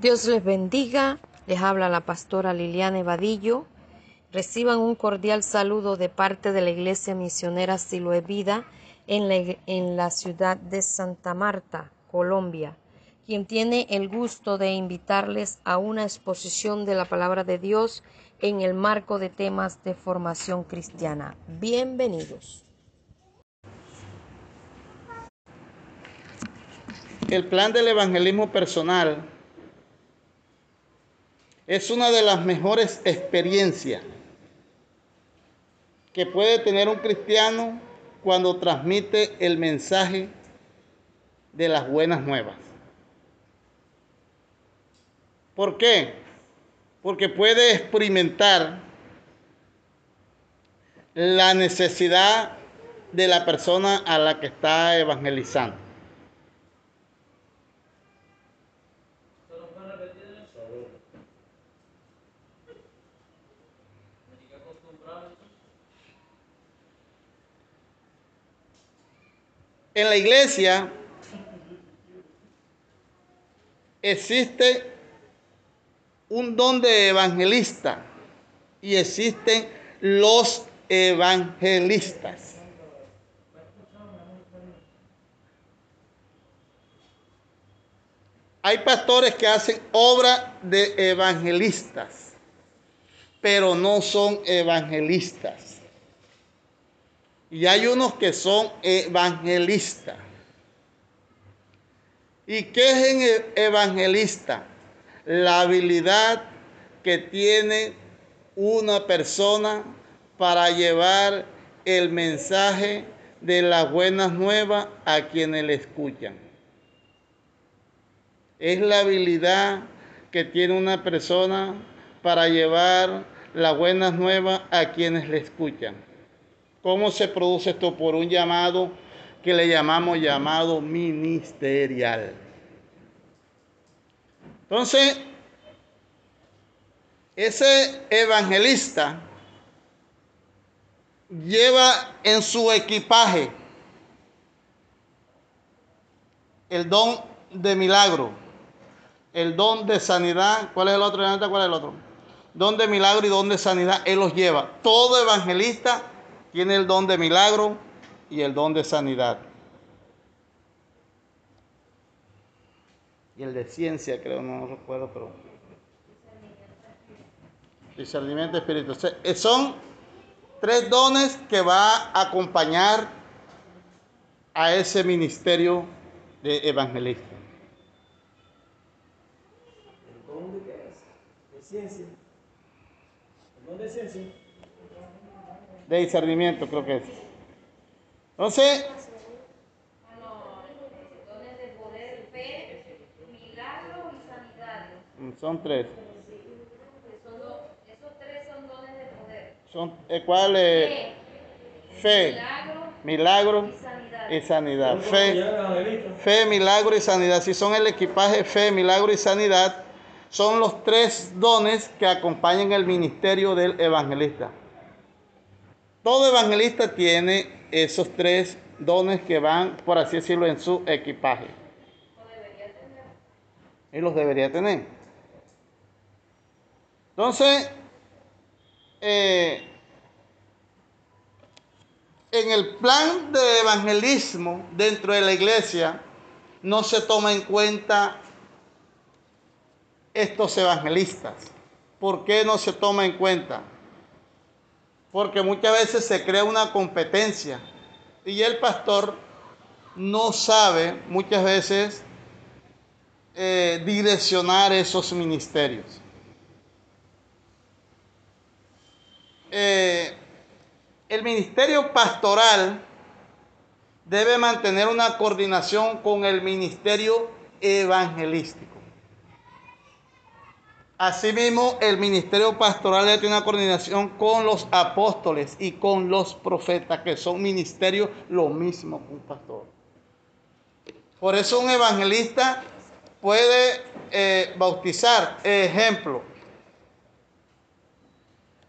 Dios les bendiga. Les habla la pastora Liliana Evadillo. Reciban un cordial saludo de parte de la Iglesia Misionera Siloe Vida en la, en la ciudad de Santa Marta, Colombia, quien tiene el gusto de invitarles a una exposición de la palabra de Dios en el marco de temas de formación cristiana. Bienvenidos. El plan del evangelismo personal es una de las mejores experiencias que puede tener un cristiano cuando transmite el mensaje de las buenas nuevas. ¿Por qué? Porque puede experimentar la necesidad de la persona a la que está evangelizando. En la iglesia existe un don de evangelista y existen los evangelistas. Hay pastores que hacen obra de evangelistas, pero no son evangelistas. Y hay unos que son evangelistas. ¿Y qué es evangelista? La habilidad que tiene una persona para llevar el mensaje de las buenas nuevas a quienes le escuchan. Es la habilidad que tiene una persona para llevar las buenas nuevas a quienes le escuchan. ¿Cómo se produce esto? Por un llamado que le llamamos llamado ministerial. Entonces, ese evangelista lleva en su equipaje el don de milagro, el don de sanidad. ¿Cuál es el otro? ¿Cuál es el otro? Don de milagro y don de sanidad, él los lleva. Todo evangelista tiene el don de milagro y el don de sanidad. Y el de ciencia, creo, no recuerdo, pero... Discernimiento espiritual. Son tres dones que va a acompañar a ese ministerio de evangelista. ¿El don qué es? De ciencia. ¿El don de ciencia? De discernimiento, creo que es. Entonces, dones de poder, fe, milagro y sanidad. son tres. Esos tres son dones de poder. Son, eh, ¿Cuál es? Fe, Milagro milagro y sanidad. y sanidad. ¿Cómo Fe? Fe, milagro y sanidad. Si son el equipaje fe, milagro y sanidad, son los tres dones que acompañan el ministerio del evangelista. Todo evangelista tiene esos tres dones que van, por así decirlo, en su equipaje. Y los debería tener. Entonces, eh, en el plan de evangelismo dentro de la iglesia no se toma en cuenta estos evangelistas. ¿Por qué no se toma en cuenta? Porque muchas veces se crea una competencia y el pastor no sabe muchas veces eh, direccionar esos ministerios. Eh, el ministerio pastoral debe mantener una coordinación con el ministerio evangelístico. Asimismo, el ministerio pastoral tener una coordinación con los apóstoles y con los profetas, que son ministerios lo mismo que un pastor. Por eso un evangelista puede eh, bautizar. Ejemplo,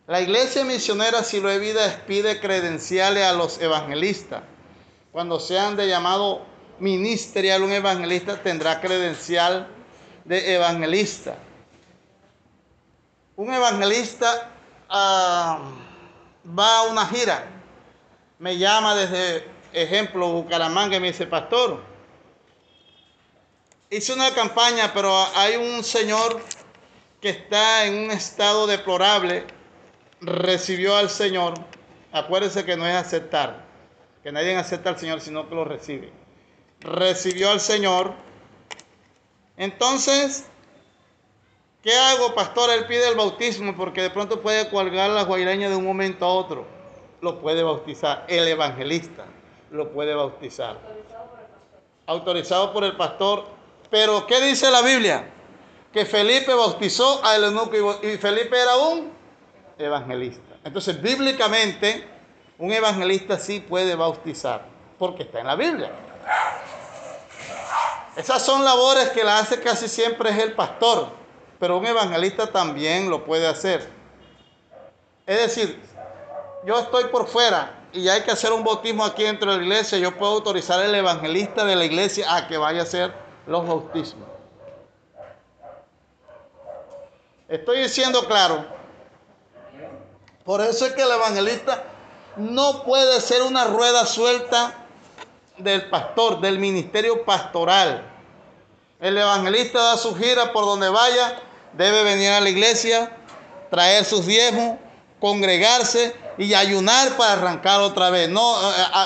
la iglesia misionera Silo de Vida pide credenciales a los evangelistas. Cuando sean de llamado ministerial, un evangelista tendrá credencial de evangelista. Un evangelista ah, va a una gira, me llama desde ejemplo Bucaramanga y me dice, pastor, hice una campaña, pero hay un señor que está en un estado deplorable, recibió al Señor. Acuérdese que no es aceptar, que nadie acepta al Señor, sino que lo recibe. Recibió al Señor. Entonces, ¿qué hago, pastor? Él pide el bautismo porque de pronto puede colgar la guaireña de un momento a otro. Lo puede bautizar. El evangelista lo puede bautizar. Autorizado por el pastor. Pero, ¿qué dice la Biblia? Que Felipe bautizó a eunuco y Felipe era un evangelista. Entonces, bíblicamente, un evangelista sí puede bautizar, porque está en la Biblia. Esas son labores que la hace casi siempre es el pastor, pero un evangelista también lo puede hacer. Es decir, yo estoy por fuera y hay que hacer un bautismo aquí dentro de la iglesia, yo puedo autorizar al evangelista de la iglesia a que vaya a hacer los bautismos. Estoy diciendo claro. Por eso es que el evangelista no puede ser una rueda suelta del pastor, del ministerio pastoral. El evangelista da su gira por donde vaya, debe venir a la iglesia, traer sus diezmos, congregarse y ayunar para arrancar otra vez. No,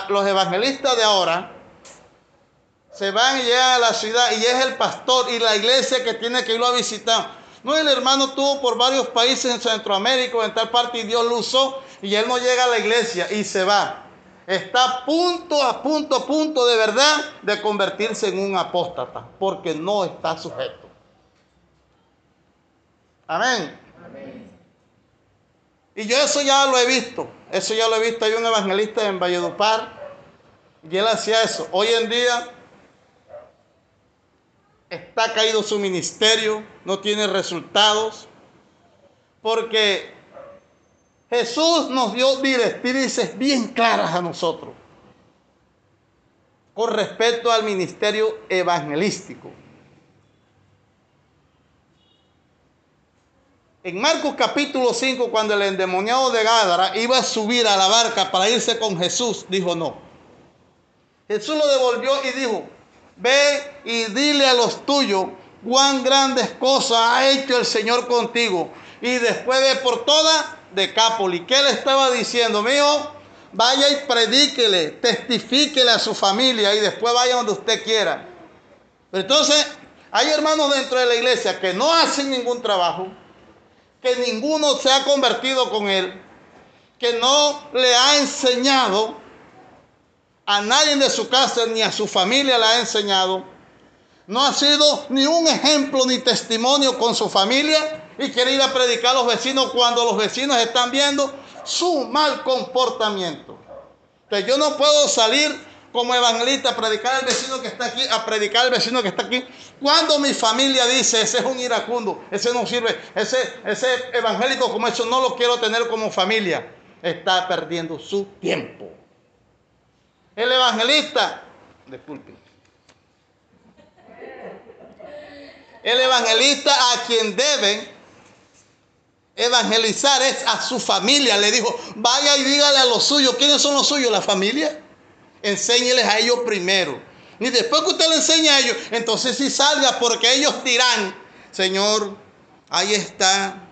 los evangelistas de ahora se van y llegan a la ciudad y es el pastor y la iglesia que tiene que irlo a visitar. No, el hermano tuvo por varios países en Centroamérica, en tal parte, y Dios lo usó, y él no llega a la iglesia y se va. Está a punto, a punto, a punto de verdad de convertirse en un apóstata, porque no está sujeto. Amén. Y yo eso ya lo he visto, eso ya lo he visto. Hay un evangelista en Valledupar, y él hacía eso. Hoy en día está caído su ministerio, no tiene resultados, porque Jesús nos dio directrices bien claras a nosotros con respecto al ministerio evangelístico. En Marcos capítulo 5, cuando el endemoniado de Gádara iba a subir a la barca para irse con Jesús, dijo no. Jesús lo devolvió y dijo, Ve y dile a los tuyos cuán grandes cosas ha hecho el Señor contigo. Y después ve por toda Decápoli. ¿Qué le estaba diciendo? Mío, vaya y predíquele, testifíquele a su familia y después vaya donde usted quiera. Entonces, hay hermanos dentro de la iglesia que no hacen ningún trabajo, que ninguno se ha convertido con él, que no le ha enseñado a nadie de su casa ni a su familia le ha enseñado. No ha sido ni un ejemplo ni testimonio con su familia y quiere ir a predicar a los vecinos cuando los vecinos están viendo su mal comportamiento. Entonces yo no puedo salir como evangelista a predicar al vecino que está aquí, a predicar al vecino que está aquí. Cuando mi familia dice, ese es un iracundo, ese no sirve, ese, ese evangélico como eso no lo quiero tener como familia, está perdiendo su tiempo. El evangelista, disculpe. El evangelista a quien debe evangelizar es a su familia. Le dijo, vaya y dígale a los suyos. ¿Quiénes son los suyos? La familia. Enséñeles a ellos primero. Y después que usted le enseñe a ellos, entonces sí salga porque ellos dirán, Señor, ahí está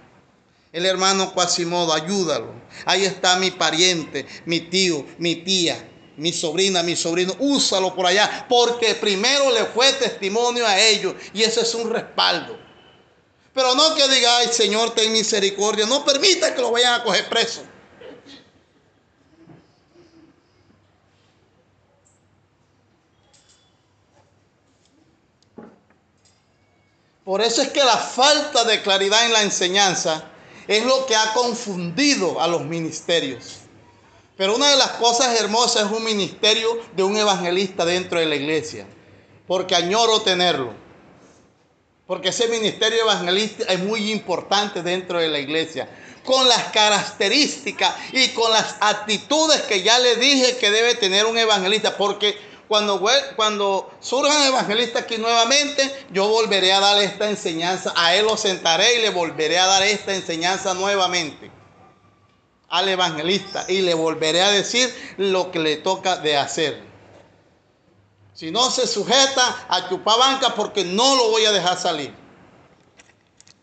el hermano Quasimodo, ayúdalo. Ahí está mi pariente, mi tío, mi tía mi sobrina, mi sobrino, úsalo por allá, porque primero le fue testimonio a ellos y ese es un respaldo. Pero no que diga, ay Señor, ten misericordia, no permita que lo vayan a coger preso. Por eso es que la falta de claridad en la enseñanza es lo que ha confundido a los ministerios. Pero una de las cosas hermosas es un ministerio de un evangelista dentro de la iglesia. Porque añoro tenerlo. Porque ese ministerio evangelista es muy importante dentro de la iglesia. Con las características y con las actitudes que ya le dije que debe tener un evangelista. Porque cuando, cuando surjan evangelistas aquí nuevamente, yo volveré a dar esta enseñanza. A él lo sentaré y le volveré a dar esta enseñanza nuevamente al evangelista y le volveré a decir lo que le toca de hacer. Si no se sujeta a chupar banca porque no lo voy a dejar salir.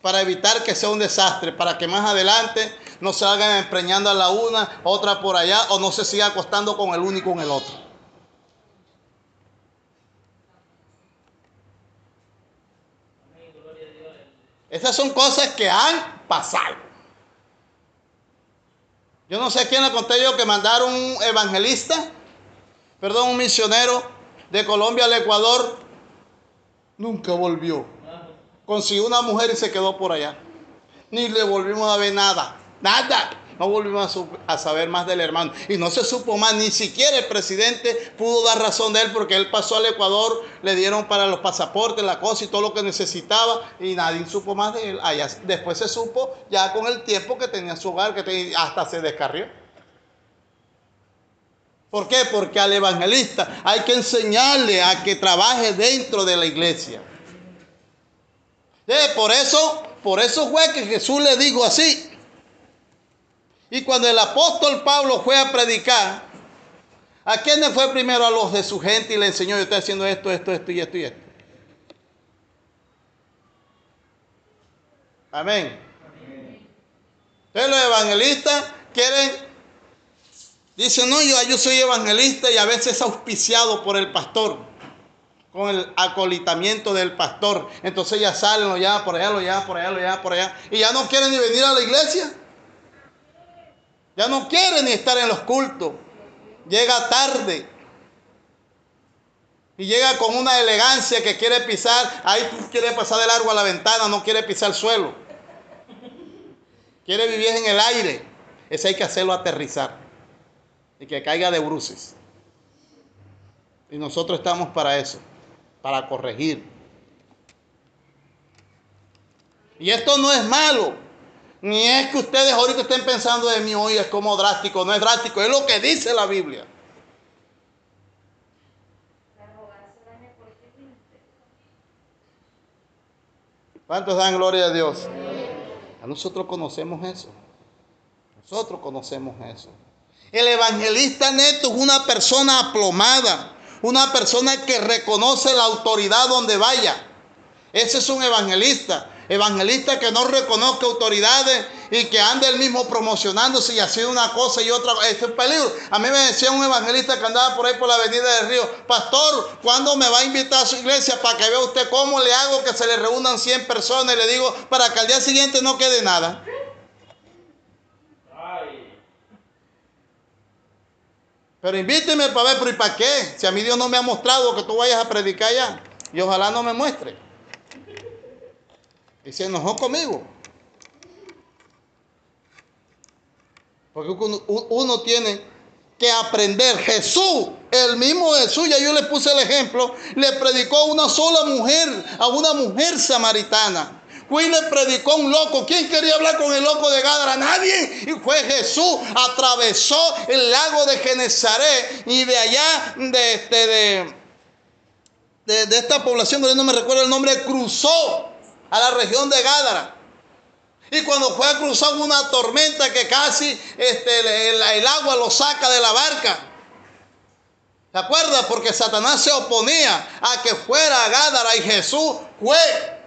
Para evitar que sea un desastre, para que más adelante no se hagan empreñando a la una, otra por allá, o no se siga acostando con el uno y con el otro. Esas son cosas que han pasado. Yo no sé quién le conté yo que mandaron un evangelista, perdón, un misionero de Colombia al Ecuador. Nunca volvió. Consiguió una mujer y se quedó por allá. Ni le volvimos a ver nada. Nada. No volvimos a, saber más del hermano. Y no se supo más. Ni siquiera el presidente pudo dar razón de él porque él pasó al Ecuador, le dieron para los pasaportes, la cosa y todo lo que necesitaba. Y nadie supo más de él. Allá, después se supo ya con el tiempo que tenía su hogar, que tenía- hasta se descarrió. ¿Por qué? Porque al evangelista hay que enseñarle a que trabaje dentro de la iglesia. Eh, Por eso, por eso fue que Jesús le dijo así. Y cuando el apóstol Pablo fue a predicar, ¿a quiénes fue primero? A los de su gente y le enseñó, yo estoy haciendo esto, esto, esto y esto y esto. Amén. Entonces los evangelistas quieren, dicen, no, yo, yo soy evangelista y a veces es auspiciado por el pastor con el acolitamiento del pastor. Entonces ya salen, lo llaman por allá, lo llaman por allá, lo llaman por allá. Y ya no quieren ni venir a la iglesia. Ya no quieren ni estar en los cultos. Llega tarde. Y llega con una elegancia que quiere pisar. Ahí quiere pasar de largo a la ventana, no quiere pisar el suelo. Quiere vivir en el aire. Ese hay que hacerlo aterrizar. Y que caiga de bruces. Y nosotros estamos para eso para corregir. Y esto no es malo. Ni es que ustedes ahorita estén pensando de mí hoy es como drástico. No es drástico, es lo que dice la Biblia. ¿Cuántos dan gloria a Dios? A nosotros conocemos eso. Nosotros conocemos eso. El evangelista neto es una persona aplomada, una persona que reconoce la autoridad donde vaya. Ese es un evangelista. Evangelista que no reconozca autoridades y que ande él mismo promocionándose y haciendo una cosa y otra. Este es peligro. A mí me decía un evangelista que andaba por ahí por la avenida del río, pastor, ¿cuándo me va a invitar a su iglesia para que vea usted cómo le hago que se le reúnan 100 personas? Y le digo, para que al día siguiente no quede nada. Pero invíteme para ver, pero ¿y para qué? Si a mí Dios no me ha mostrado que tú vayas a predicar allá. Y ojalá no me muestre. Y se enojó conmigo. Porque uno, tiene que aprender. Jesús, el mismo Jesús, ya yo le puse el ejemplo, le predicó a una sola mujer, a una mujer samaritana. Fue le predicó a un loco. ¿Quién quería hablar con el loco de Gadara? Nadie. Y fue Jesús. Atravesó el lago de Genezaret y de allá, de, este, de, de, esta población, que no me recuerdo el nombre, cruzó a la región de Gádara. Y cuando fue a cruzar una tormenta que casi este, el, agua lo saca de la barca. ¿Se acuerda? Porque Satanás se oponía a que fuera a Gádara y Jesús fue.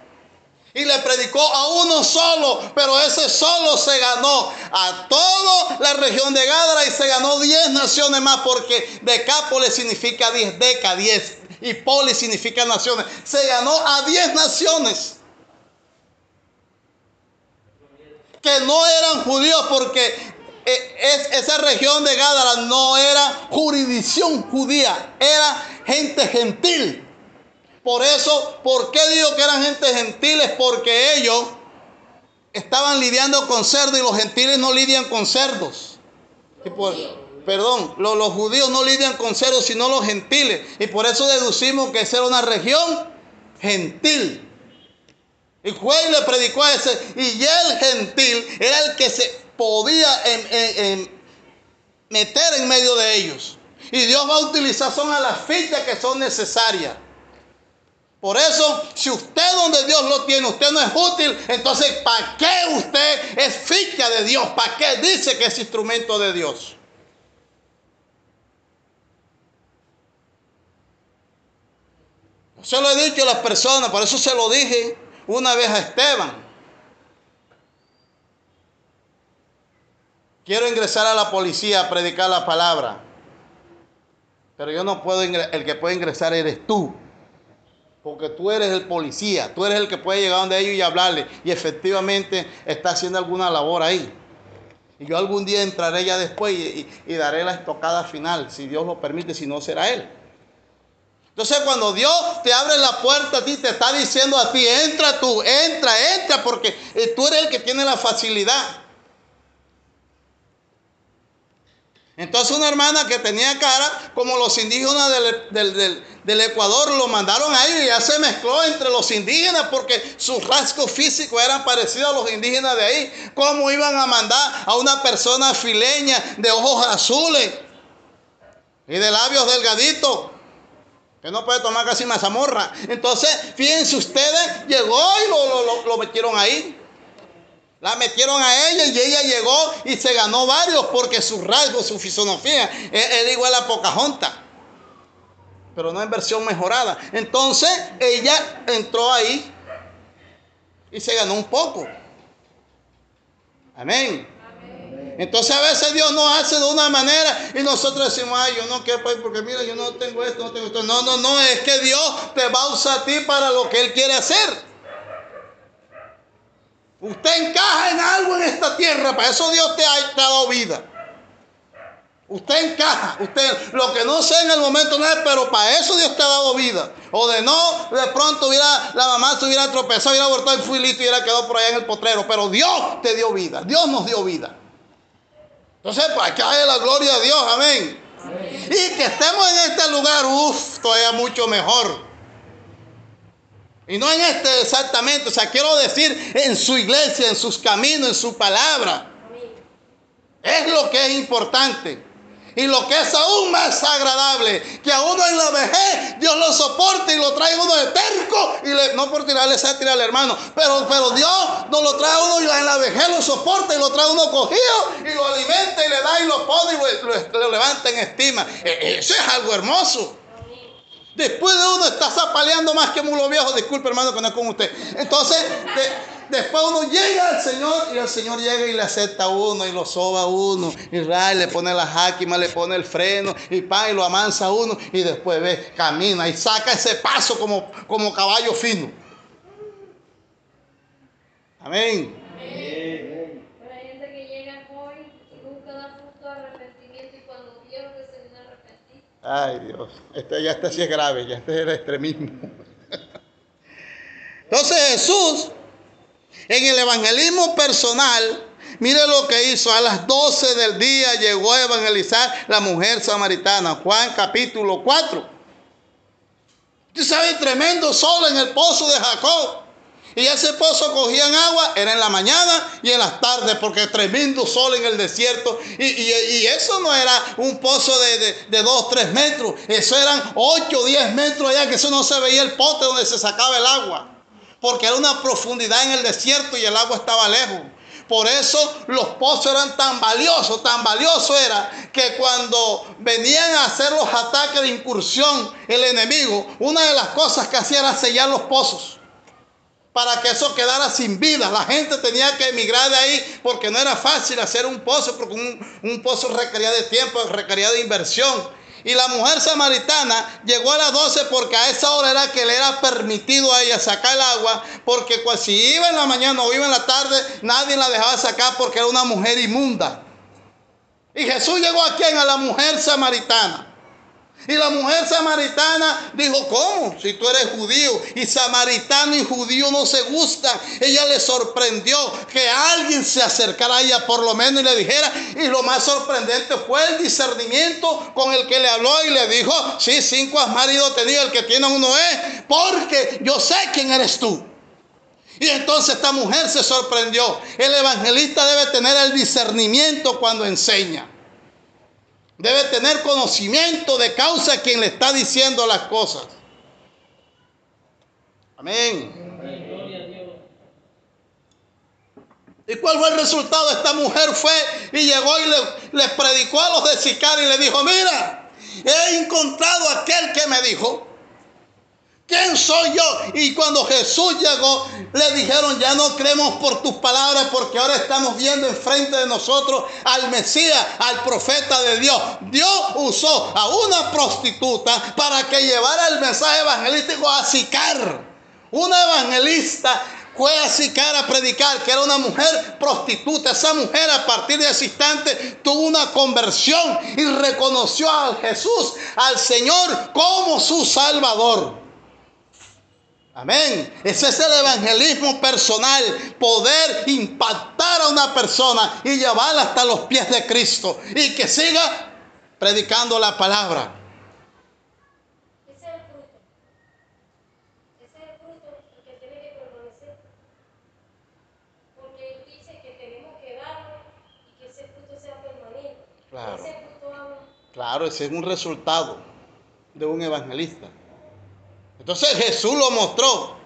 Y le predicó a uno solo, pero ese solo se ganó a toda la región de Gádara y se ganó 10 naciones más porque Decápolis significa 10, Deca 10 y Polis significa naciones. Se ganó a 10 naciones que no eran judíos porque eh, es- esa región de Gádara no era jurisdicción judía, era gente gentil. Por eso, ¿por qué digo que eran gente gentiles? Porque ellos estaban lidiando con cerdos y los gentiles no lidian con cerdos. Y por- perdón, lo- los judíos no lidian con cerdos, sino los gentiles. Y por eso deducimos que esa era una región gentil. Y fue y le predicó a ese. Y el gentil era el que se podía meter en medio de ellos. Y Dios va a utilizar son a las fichas que son necesarias. Por eso, si usted donde Dios lo tiene, usted no es útil, entonces ¿para qué usted es ficha de Dios? ¿Para qué dice que es instrumento de Dios? Se lo he dicho a las personas, por eso se lo dije una vez a Esteban. Quiero ingresar a la policía a predicar la palabra. Pero yo no puedo, el que puede ingresar eres tú. Porque tú eres el policía, tú eres el que puede llegar donde ellos y hablarle. Y efectivamente está haciendo alguna labor ahí. Y yo algún día entraré ya después y daré la estocada final, si Dios lo permite, si no será Él. Entonces cuando Dios te abre la puerta a ti, te está diciendo a ti, entra tú, entra, entra, porque eh, tú eres el que tiene la facilidad. Entonces una hermana que tenía cara como los indígenas del, Ecuador lo mandaron ahí y ya se mezcló entre los indígenas porque sus rasgos físicos eran parecidos a los indígenas de ahí. ¿Cómo iban a mandar a una persona fileña de ojos azules y de labios delgaditos? Que no puede tomar casi mazamorra. Entonces, fíjense ustedes, llegó y lo, lo metieron ahí. La metieron a ella y ella llegó y se ganó varios porque su rasgo, su fisonomía, es, igual a Pocahontas. Pero no en versión mejorada. Entonces ella entró ahí y se ganó un poco. Amén. Entonces a veces Dios nos hace de una manera y nosotros decimos, ay, yo no quiero, porque mira, yo no tengo esto, no tengo esto. No, no, no, es que Dios te va a usar a ti para lo que Él quiere hacer. Usted encaja en algo en esta tierra, para eso Dios te ha, dado vida. Usted encaja, usted lo que no sé en el momento no es, pero para eso Dios te ha dado vida. O de no, de pronto hubiera, la mamá se hubiera tropezado, hubiera abortado el fuilito y hubiera quedado por allá en el potrero. Pero Dios te dio vida, Dios nos dio vida. Entonces, para que haya la gloria de Dios, amén. Y que estemos en este lugar, uff, todavía mucho mejor. Y no en este exactamente, o sea, quiero decir en su iglesia, en sus caminos, en su palabra. Es lo que es importante. Y lo que es aún más agradable, que a uno en la vejez Dios lo soporte y lo trae uno de terco, y no por tirarle sátira al hermano, pero, pero Dios no lo trae uno y en la vejez lo soporta y lo trae uno cogido y lo alimenta y le da y lo pone y lo, levanta en estima. E, eso es algo hermoso. Después de uno está zapaleando más que mulo viejo, disculpe hermano que no es con usted. Entonces, después uno llega al Señor y el Señor llega y le acepta a uno y lo soba a uno. Y le pone la jáquima, le pone el freno y pa, y lo amansa a uno y después ve, camina y saca ese paso como, como caballo fino. Amén. Ay Dios, este, ya este sí es grave, ya este es el extremismo. Entonces Jesús, en el evangelismo personal, mire lo que hizo. A las 12 del día llegó a evangelizar la mujer samaritana. Juan capítulo 4. Usted sabe, tremendo sol en el pozo de Jacob. Y ese pozo cogían agua, era en la mañana y en las tardes, porque tremendo sol en el desierto. Y, eso no era un pozo de, de, 2, 3 metros, eso eran 8 o 10 metros allá, que eso no se veía el pote donde se sacaba el agua. Porque era una profundidad en el desierto y el agua estaba lejos. Por eso los pozos eran tan valiosos, tan valioso era que cuando venían a hacer los ataques de incursión el enemigo, una de las cosas que hacía era sellar los pozos para que eso quedara sin vida. La gente tenía que emigrar de ahí porque no era fácil hacer un pozo, porque un, pozo requería de tiempo, requería de inversión. Y la mujer samaritana llegó a las 12 porque a esa hora era que le era permitido a ella sacar el agua, porque si iba en la mañana o iba en la tarde, nadie la dejaba sacar porque era una mujer inmunda. Y Jesús llegó a quién? A la mujer samaritana. Y la mujer samaritana dijo, ¿cómo? Si tú eres judío y samaritano y judío no se gustan. Ella le sorprendió que alguien se acercara a ella por lo menos y le dijera. Y lo más sorprendente fue el discernimiento con el que le habló y le dijo, sí, cinco has marido tenido, el que tiene uno es, porque yo sé quién eres tú. Y entonces esta mujer se sorprendió. El evangelista debe tener el discernimiento cuando enseña. Debe tener conocimiento de causa quien le está diciendo las cosas. Amén. ¿Y cuál fue el resultado? Esta mujer fue y llegó y le, predicó a los de Sicar y le dijo, mira, he encontrado aquel que me dijo, ¿quién soy yo? Y cuando Jesús llegó, le dijeron, ya no creemos por tus palabras porque ahora estamos viendo enfrente de nosotros al Mesías, al profeta de Dios. Dios usó a una prostituta para que llevara el mensaje evangelístico a Sicar. Una evangelista fue a Sicar a predicar, que era una mujer prostituta. Esa mujer a partir de ese instante tuvo una conversión y reconoció a Jesús, al Señor, como su Salvador. Amén. Ese es el evangelismo personal, poder impactar a una persona y llevarla hasta los pies de Cristo y que siga predicando la palabra. Claro. Claro, ese es un resultado de un evangelista. Entonces Jesús lo mostró.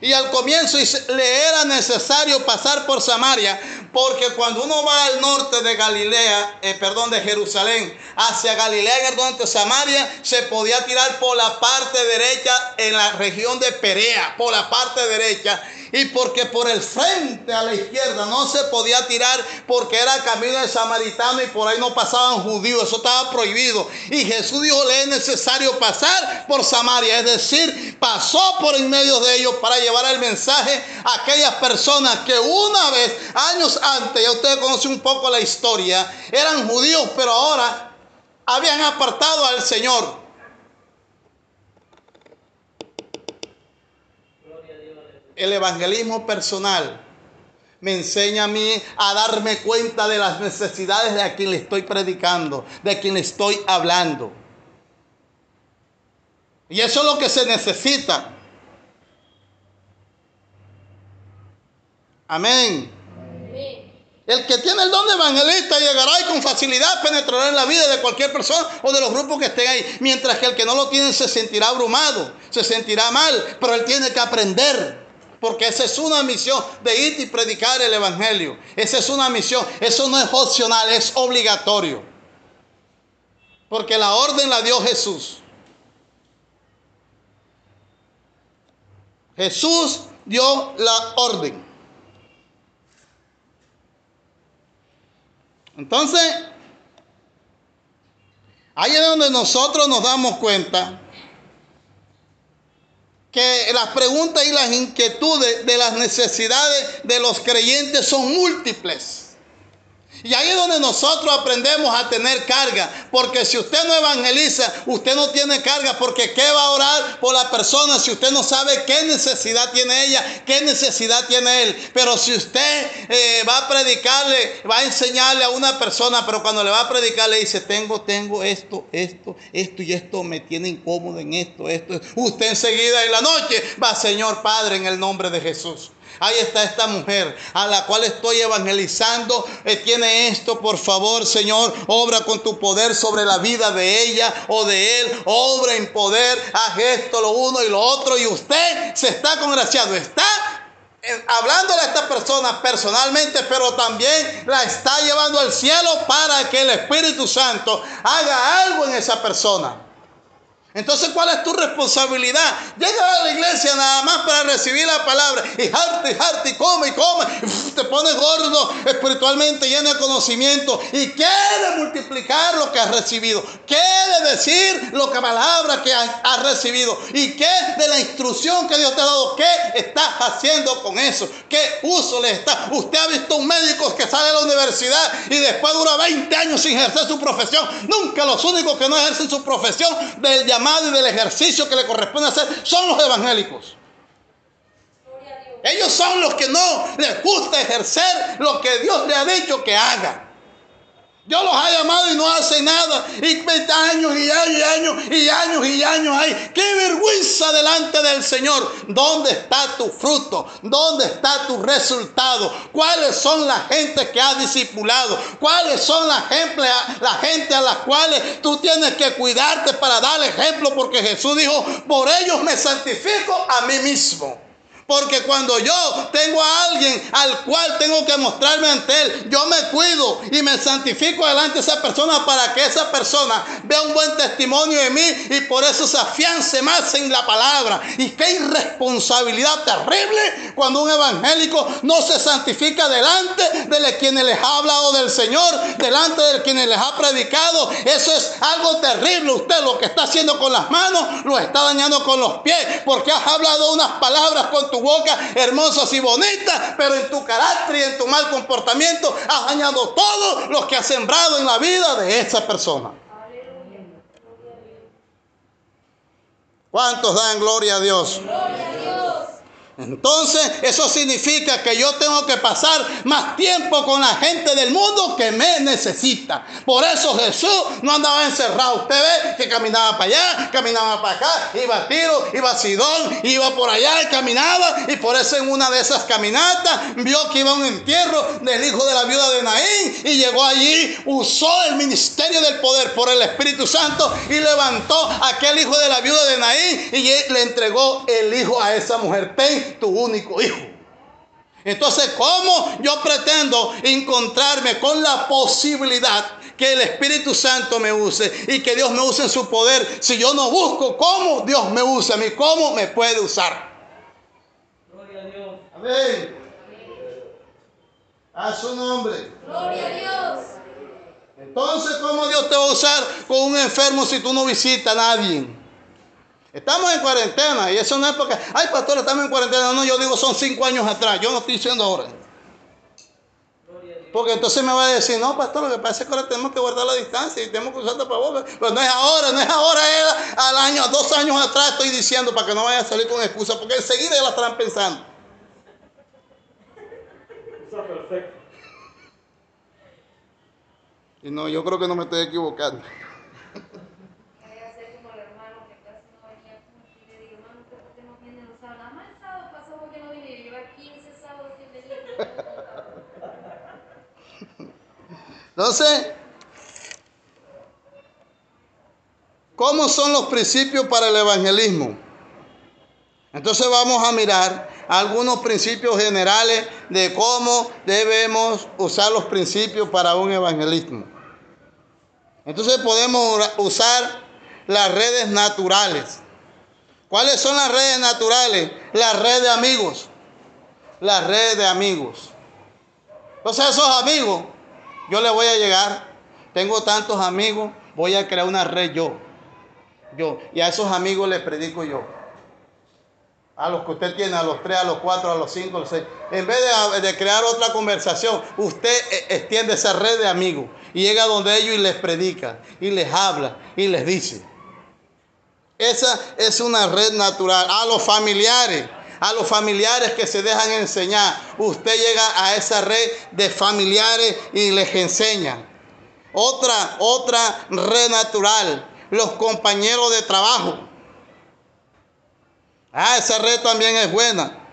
Y al comienzo le era necesario pasar por Samaria, porque cuando uno va al norte de Galilea, eh, perdón, de Jerusalén, hacia Galilea en el norte de Samaria, se podía tirar por la parte derecha en la región de Perea, por la parte derecha. Y porque por el frente a la izquierda no se podía tirar porque era camino de samaritano y por ahí no pasaban judíos, eso estaba prohibido. Y Jesús dijo, le es necesario pasar por Samaria, es decir, pasó por en medio de ellos para llevar el mensaje a aquellas personas que una vez, años antes, ya ustedes conocen un poco la historia, eran judíos, pero ahora habían apartado al Señor. El evangelismo personal me enseña a mí a darme cuenta de las necesidades de a quien le estoy predicando, de quien le estoy hablando. Y eso es lo que se necesita. Amén. Amén. El que tiene el don de evangelista llegará y con facilidad penetrará en la vida de cualquier persona o de los grupos que estén ahí. Mientras que el que no lo tiene se sentirá abrumado, se sentirá mal, pero él tiene que aprender. Porque esa es una misión de ir y predicar el evangelio. Esa es una misión. Eso no es opcional, es obligatorio. Porque la orden la dio Jesús. Jesús dio la orden. Entonces, ahí es donde nosotros nos damos cuenta que las preguntas y las inquietudes de las necesidades de los creyentes son múltiples. Y ahí es donde nosotros aprendemos a tener carga. Porque si usted no evangeliza, usted no tiene carga. Porque ¿qué va a orar por la persona si usted no sabe qué necesidad tiene ella, qué necesidad tiene él? Pero si usted eh, va a predicarle, va a enseñarle a una persona, pero cuando le va a predicar le dice, tengo, tengo esto, esto, esto y esto, me tiene incómodo en esto, esto. Usted enseguida en la noche va, Señor Padre, en el nombre de Jesús. Ahí está esta mujer a la cual estoy evangelizando. Eh, tiene esto, por favor, Señor. Obra con tu poder sobre la vida de ella o de él. Obra en poder. Haz esto, lo uno y lo otro. Y usted se está congraciando. Está eh, hablándole a esta persona personalmente, pero también la está llevando al cielo para que el Espíritu Santo haga algo en esa persona. Entonces, ¿cuál es tu responsabilidad? Llega a la iglesia nada más para recibir la palabra y jarte, y jarte, y come, y come. y Te pones gordo espiritualmente, lleno de conocimiento y quiere multiplicar lo que has recibido. Quiere decir lo que palabra que has, has recibido. ¿Y qué de la instrucción que Dios te ha dado? ¿Qué estás haciendo con eso? ¿Qué uso le está? Usted ha visto un médico que sale de la universidad y después dura 20 años sin ejercer su profesión. Nunca los únicos que no ejercen su profesión del llamado y del ejercicio que le corresponde hacer son los evangélicos. Ellos son los que no les gusta ejercer lo que Dios le ha dicho que haga. Dios los ha llamado y no hacen nada. Y 20 años y años y años y años y años hay. ¡Qué vergüenza delante del Señor! ¿Dónde está tu fruto? ¿Dónde está tu resultado? ¿Cuáles son las gentes que has discipulado? ¿Cuáles son las la gente a las cuales tú tienes que cuidarte para dar ejemplo? Porque Jesús dijo, por ellos me santifico a mí mismo. Porque cuando yo tengo a alguien al cual tengo que mostrarme ante él, yo me cuido y me santifico delante de esa persona para que esa persona vea un buen testimonio de mí y por eso se afiance más en la palabra. Y qué irresponsabilidad terrible cuando un evangélico no se santifica delante de quienes les ha hablado del Señor, delante de quienes les ha predicado. Eso es algo terrible. Usted lo que está haciendo con las manos lo está dañando con los pies porque has hablado unas palabras con tu boca hermosas y bonitas, pero en tu carácter y en tu mal comportamiento has dañado todo lo que has sembrado en la vida de esa persona. ¿Cuántos dan gloria a Dios? Entonces, eso significa que yo tengo que pasar más tiempo con la gente del mundo que me necesita. Por eso Jesús no andaba encerrado. Usted ve que caminaba para allá, caminaba para acá, iba a Tiro, iba a Sidón, iba por allá y caminaba. Y por eso en una de esas caminatas vio que iba a un entierro del hijo de la viuda de Naín y llegó allí, usó el ministerio del poder por el Espíritu Santo y levantó a aquel hijo de la viuda de Naín y le entregó el hijo a esa mujer. Ten tu único hijo. Entonces, ¿cómo yo pretendo encontrarme con la posibilidad que el Espíritu Santo me use y que Dios me use en su poder si yo no busco cómo Dios me usa a mí, cómo me puede usar? Gloria a Dios. Amén. A su nombre. Gloria a Dios. Entonces, ¿cómo Dios te va a usar con un enfermo si tú no visitas a nadie? Estamos en cuarentena y eso no es porque, ay, pastor, estamos en cuarentena. No, yo digo, son cinco años atrás. Yo no estoy diciendo ahora. Porque entonces me va a decir, no, pastor, lo que pasa es que ahora tenemos que guardar la distancia y tenemos que usar tapabocas. Pero no es ahora, no es ahora, es al año, dos años atrás estoy diciendo para que no vaya a salir con excusa, porque enseguida ya la estarán pensando. Está perfecto. Y no, yo creo que no me estoy equivocando. Voy a hacer como el hermano que casi no venía mucho y le digo, hermano, ¿usted por qué no viene los sábados? Nada más el sábado pasado porque no vine. Y lleva 15 sábados sin venir. Entonces, ¿cómo son los principios para el evangelismo? Entonces vamos a mirar algunos principios generales de cómo debemos usar los principios para un evangelismo. Entonces podemos usar las redes naturales. ¿Cuáles son las redes naturales? La red de amigos. La red de amigos. Entonces esos amigos, yo les voy a llegar. Tengo tantos amigos, voy a crear una red yo. Yo. Y a esos amigos les predico yo. A los que usted tiene, a los tres, a los cuatro, a los cinco, a los seis. En vez de, de crear otra conversación, usted eh, extiende esa red de amigos y llega donde ellos y les predica, y les habla, y les dice. Esa es una red natural. A los familiares, a los familiares que se dejan enseñar, usted llega a esa red de familiares y les enseña. Otra, otra red natural, los compañeros de trabajo. Ah, esa red también es buena.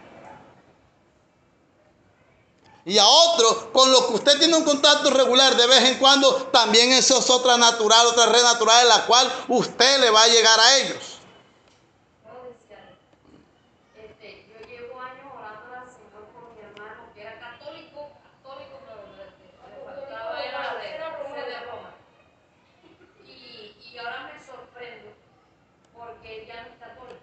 Y a otros con los que usted tiene un contacto regular de vez en cuando, también eso es otra natural, otra red natural en la cual usted le va a llegar a ellos. Puedo decir algo? Este, yo llevo años orando al Señor por mi hermano que era católico, católico, pero le, le faltaba era de, ese de Roma. Y, y ahora me sorprendo porque él ya no es católico.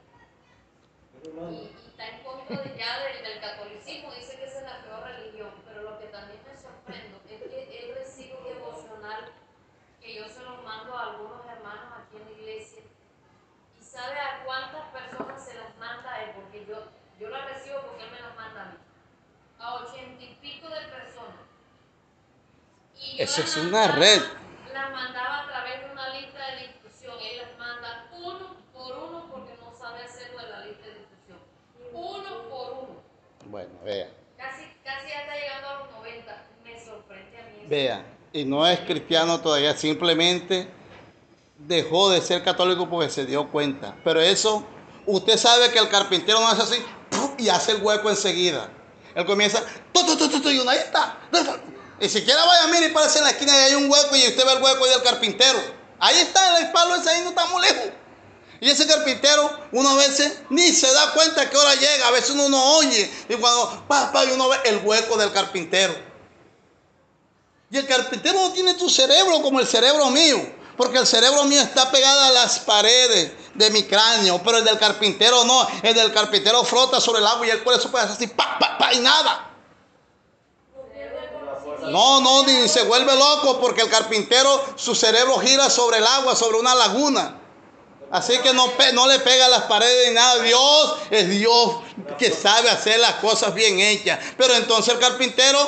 Hermano. y, y está en contra de ya del, del catolicismo, dice que esa es la peor religión, pero lo que también me sorprendo es que él recibe un devocional que yo se los mando a algunos hermanos aquí en la iglesia y sabe a cuántas personas se las manda a él, porque yo, yo las recibo porque él me las manda a mí, a ochenta y pico de personas. Y yo Eso es una mandaba- red. Las mandaba a través de una lista de difusión, él las manda uno por uno porque no sabe hacerlo de la lista de difusión. Uno por uno. Bueno, vea. Casi, casi ya está llegando a los 90. Me sorprende a mí. eso. Vea. y no es cristiano todavía, simplemente dejó de ser católico porque se dio cuenta. Pero eso, usted sabe que el carpintero no hace así y hace el hueco enseguida. Él comienza, tu, tu, tu, tu, tu, y uno ahí está. Y siquiera vaya, mire y parece en la esquina y hay un hueco y usted ve el hueco ahí del carpintero. Ahí está, el palo ese ahí no está muy lejos. Y ese carpintero, uno a veces ni se da cuenta a qué hora llega. A veces uno no oye. Y cuando pa, pa, y uno ve el hueco del carpintero. Y el carpintero no tiene tu cerebro como el cerebro mío. Porque el cerebro mío está pegado a las paredes de mi cráneo. Pero el del carpintero no. El del carpintero frota sobre el agua y él por eso puede hacer así, pa, pa, pa, y nada. No, no, ni se vuelve loco porque el carpintero, su cerebro gira sobre el agua, sobre una laguna. Así que no, le pega a las paredes ni nada. Dios es Dios que sabe hacer las cosas bien hechas. Pero entonces el carpintero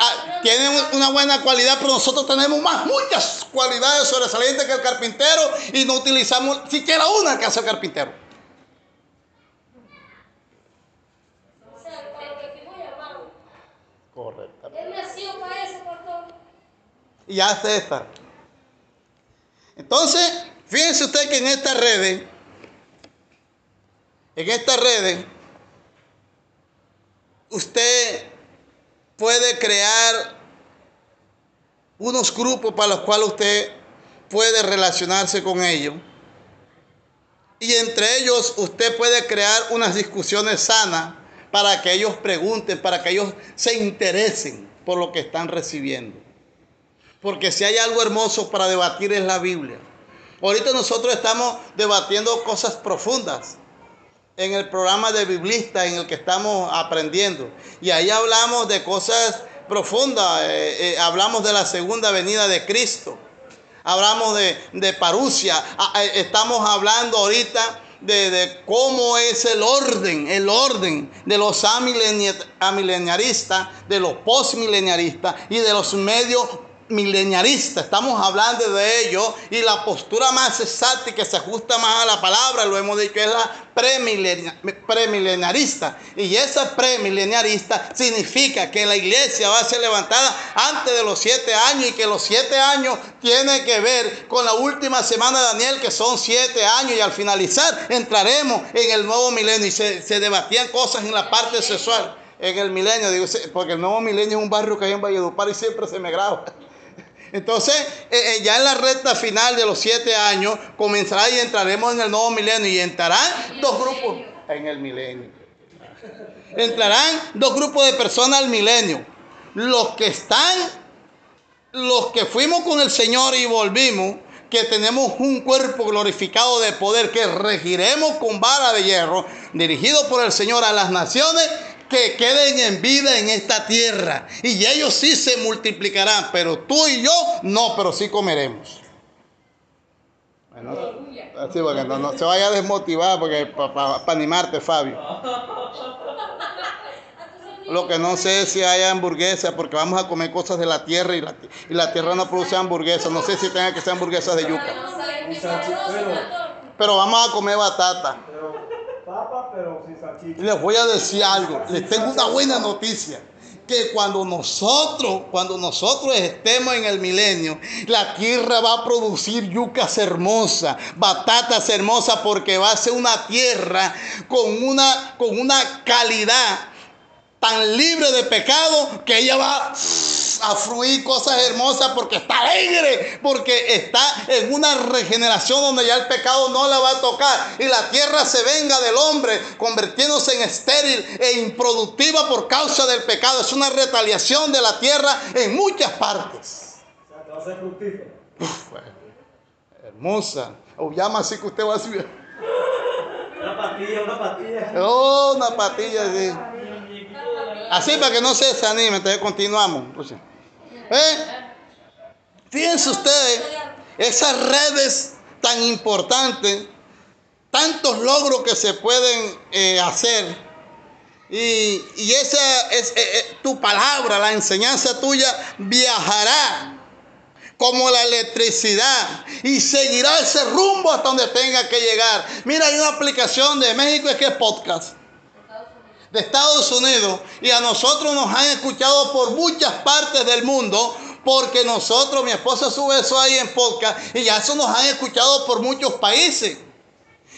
ah, tiene un- una buena cualidad, pero nosotros tenemos más, muchas cualidades sobresalientes que el carpintero y no utilizamos siquiera una que hace el carpintero. Correcto. Él nació para eso, pastor. Y hace esta. Entonces, fíjense usted que en estas redes, en estas redes, usted puede crear unos grupos para los cuales usted puede relacionarse con ellos. Y entre ellos usted puede crear unas discusiones sanas para que ellos pregunten, para que ellos se interesen por lo que están recibiendo. Porque si hay algo hermoso para debatir es la Biblia. Ahorita nosotros estamos debatiendo cosas profundas en el programa de biblista en el que estamos aprendiendo. Y ahí hablamos de cosas profundas. eh, eh, hablamos de la segunda venida de Cristo. Hablamos de, de parucia. Ah, eh, Estamos hablando ahorita de, de cómo es el orden, el orden de los amilenia- amileniaristas, de los postmileniaristas y de los medios mileniaristas. Estamos hablando de ello y la postura más exacta y que se ajusta más a la palabra, lo hemos dicho, es la premilenarista. Y esa premileniarista significa que la iglesia va a ser levantada antes de los siete años y que los siete años tiene que ver con la última semana de Daniel, que son siete años, y al finalizar entraremos en el nuevo milenio. Y se, se debatían cosas en la parte sexual. En el milenio, digo, porque el nuevo milenio es un barrio que hay en Valledupar y siempre se me graba. Entonces, eh, eh, ya en la recta final de los siete años, comenzará y entraremos en el nuevo milenio y entrarán dos grupos en el milenio. Entrarán dos grupos de personas al milenio. Los que están, los que fuimos con el Señor y volvimos, que tenemos un cuerpo glorificado de poder, que regiremos con vara de hierro, dirigido por el Señor a las naciones que queden en vida en esta tierra. Y ellos sí se multiplicarán, pero tú y yo no, pero sí comeremos. Bueno, así porque no, no se vaya a desmotivar, porque para animarte, Fabio. Lo que no sé es si hay hamburguesas, porque vamos a comer cosas de la tierra y la, y la tierra no produce hamburguesas. No sé si tenga que ser hamburguesas de yuca. Pero vamos a comer batata. Pero sin salchicha. les voy a decir algo. Les tengo una buena noticia. Que cuando nosotros, cuando nosotros estemos en el milenio, la tierra va a producir yucas hermosas, batatas hermosas, porque va a ser una tierra con una, con una calidad tan libre de pecado que ella va a fluir cosas hermosas porque está alegre, porque está en una regeneración donde ya el pecado no la va a tocar y la tierra se venga del hombre convirtiéndose en estéril e improductiva por causa del pecado. Es una retaliación de la tierra en muchas partes. Fructífero. Hermosa. O llama así que usted va a decir, Una patilla, una patilla. oh, una patilla así. Así para que no se desanime, entonces continuamos. ¿Eh? Fíjense ustedes, esas redes tan importantes, tantos logros que se pueden eh, hacer. Y, y esa es eh, eh, tu palabra, la enseñanza tuya viajará como la electricidad y seguirá ese rumbo hasta donde tenga que llegar. Mira, hay una aplicación de México es que es podcast de Estados Unidos y a nosotros nos han escuchado por muchas partes del mundo porque nosotros, mi esposa sube eso ahí en podcast y ya eso nos han escuchado por muchos países.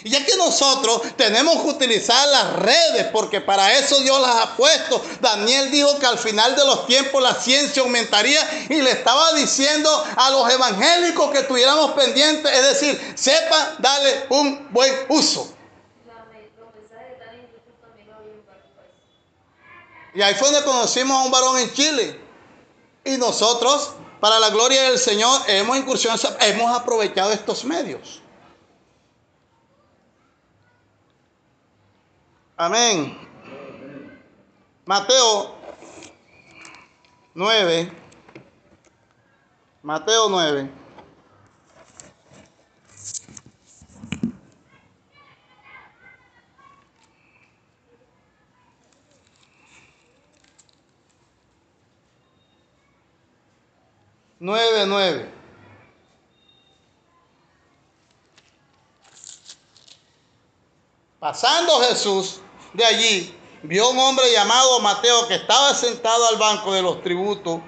Y ya que nosotros tenemos que utilizar las redes, porque para eso Dios las ha puesto. Daniel dijo que al final de los tiempos la ciencia aumentaría y le estaba diciendo a los evangélicos que estuviéramos pendientes, es decir, sepa darle un buen uso. La me- los mensajes que están en YouTube también lo oyen en varios países. Y ahí fue donde conocimos a un varón en Chile. Y nosotros, para la gloria del Señor, hemos incursionado, hemos aprovechado estos medios. Amén. Mateo 9. Mateo 9. Nueve, nueve. Pasando Jesús de allí, vio un hombre llamado Mateo que estaba sentado al banco de los tributos,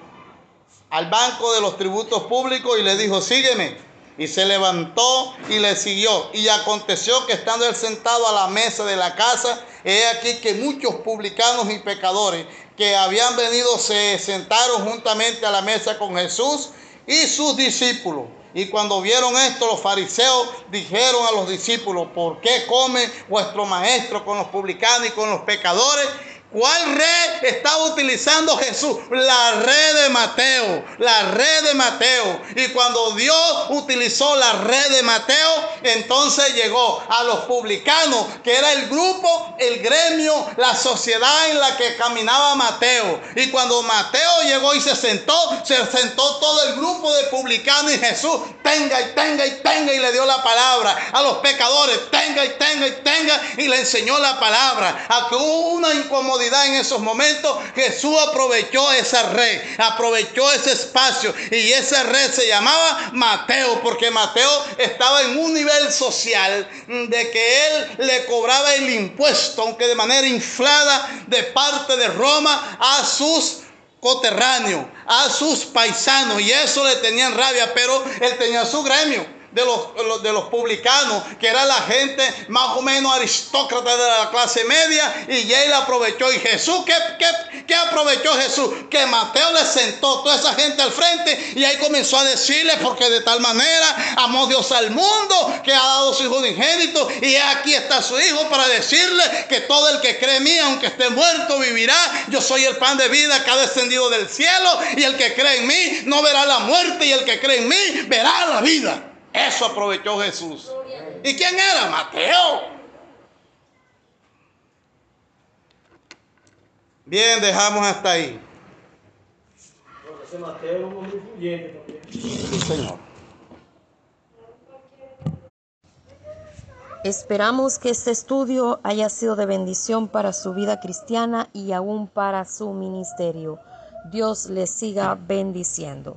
al banco de los tributos públicos y le dijo, sígueme. Y se levantó y le siguió. Y aconteció que estando él sentado a la mesa de la casa, he aquí que muchos publicanos y pecadores que habían venido se sentaron juntamente a la mesa con Jesús y sus discípulos. Y cuando vieron esto, los fariseos dijeron a los discípulos, ¿por qué come vuestro maestro con los publicanos y con los pecadores? ¿Cuál red estaba utilizando Jesús? La red de Mateo, la red de Mateo. Y cuando Dios utilizó la red de Mateo, entonces llegó a los publicanos, que era el grupo, el gremio, la sociedad en la que caminaba Mateo. Y cuando Mateo llegó y se sentó, se sentó todo el grupo de publicanos y Jesús, tenga y tenga y tenga y le dio la palabra. A los pecadores, tenga y tenga y tenga y le enseñó la palabra. A que hubo una incomodidad en esos momentos, Jesús aprovechó esa red, aprovechó ese espacio y esa red se llamaba Mateo, porque Mateo estaba en un nivel social de que él le cobraba el impuesto, aunque de manera inflada, de parte de Roma a sus coterráneos, a sus paisanos, y eso le tenían rabia, pero él tenía su gremio de los, de los publicanos, que era la gente más o menos aristócrata de la clase media, y él aprovechó. ¿Y Jesús qué, qué, qué aprovechó Jesús? Que Mateo le sentó toda esa gente al frente y ahí comenzó a decirle, porque de tal manera amó Dios al mundo, que ha dado su hijo de ingénito, y aquí está su hijo para decirle que todo el que cree en mí, aunque esté muerto, vivirá. Yo soy el pan de vida que ha descendido del cielo, y el que cree en mí no verá la muerte, y el que cree en mí verá la vida. Eso aprovechó Jesús. ¿Y quién era? Mateo. Bien, dejamos hasta ahí. Bueno, ese Mateo era un hombre influyente también. Sí, Señor. Esperamos que este estudio haya sido de bendición para su vida cristiana y aún para su ministerio. Dios les siga bendiciendo.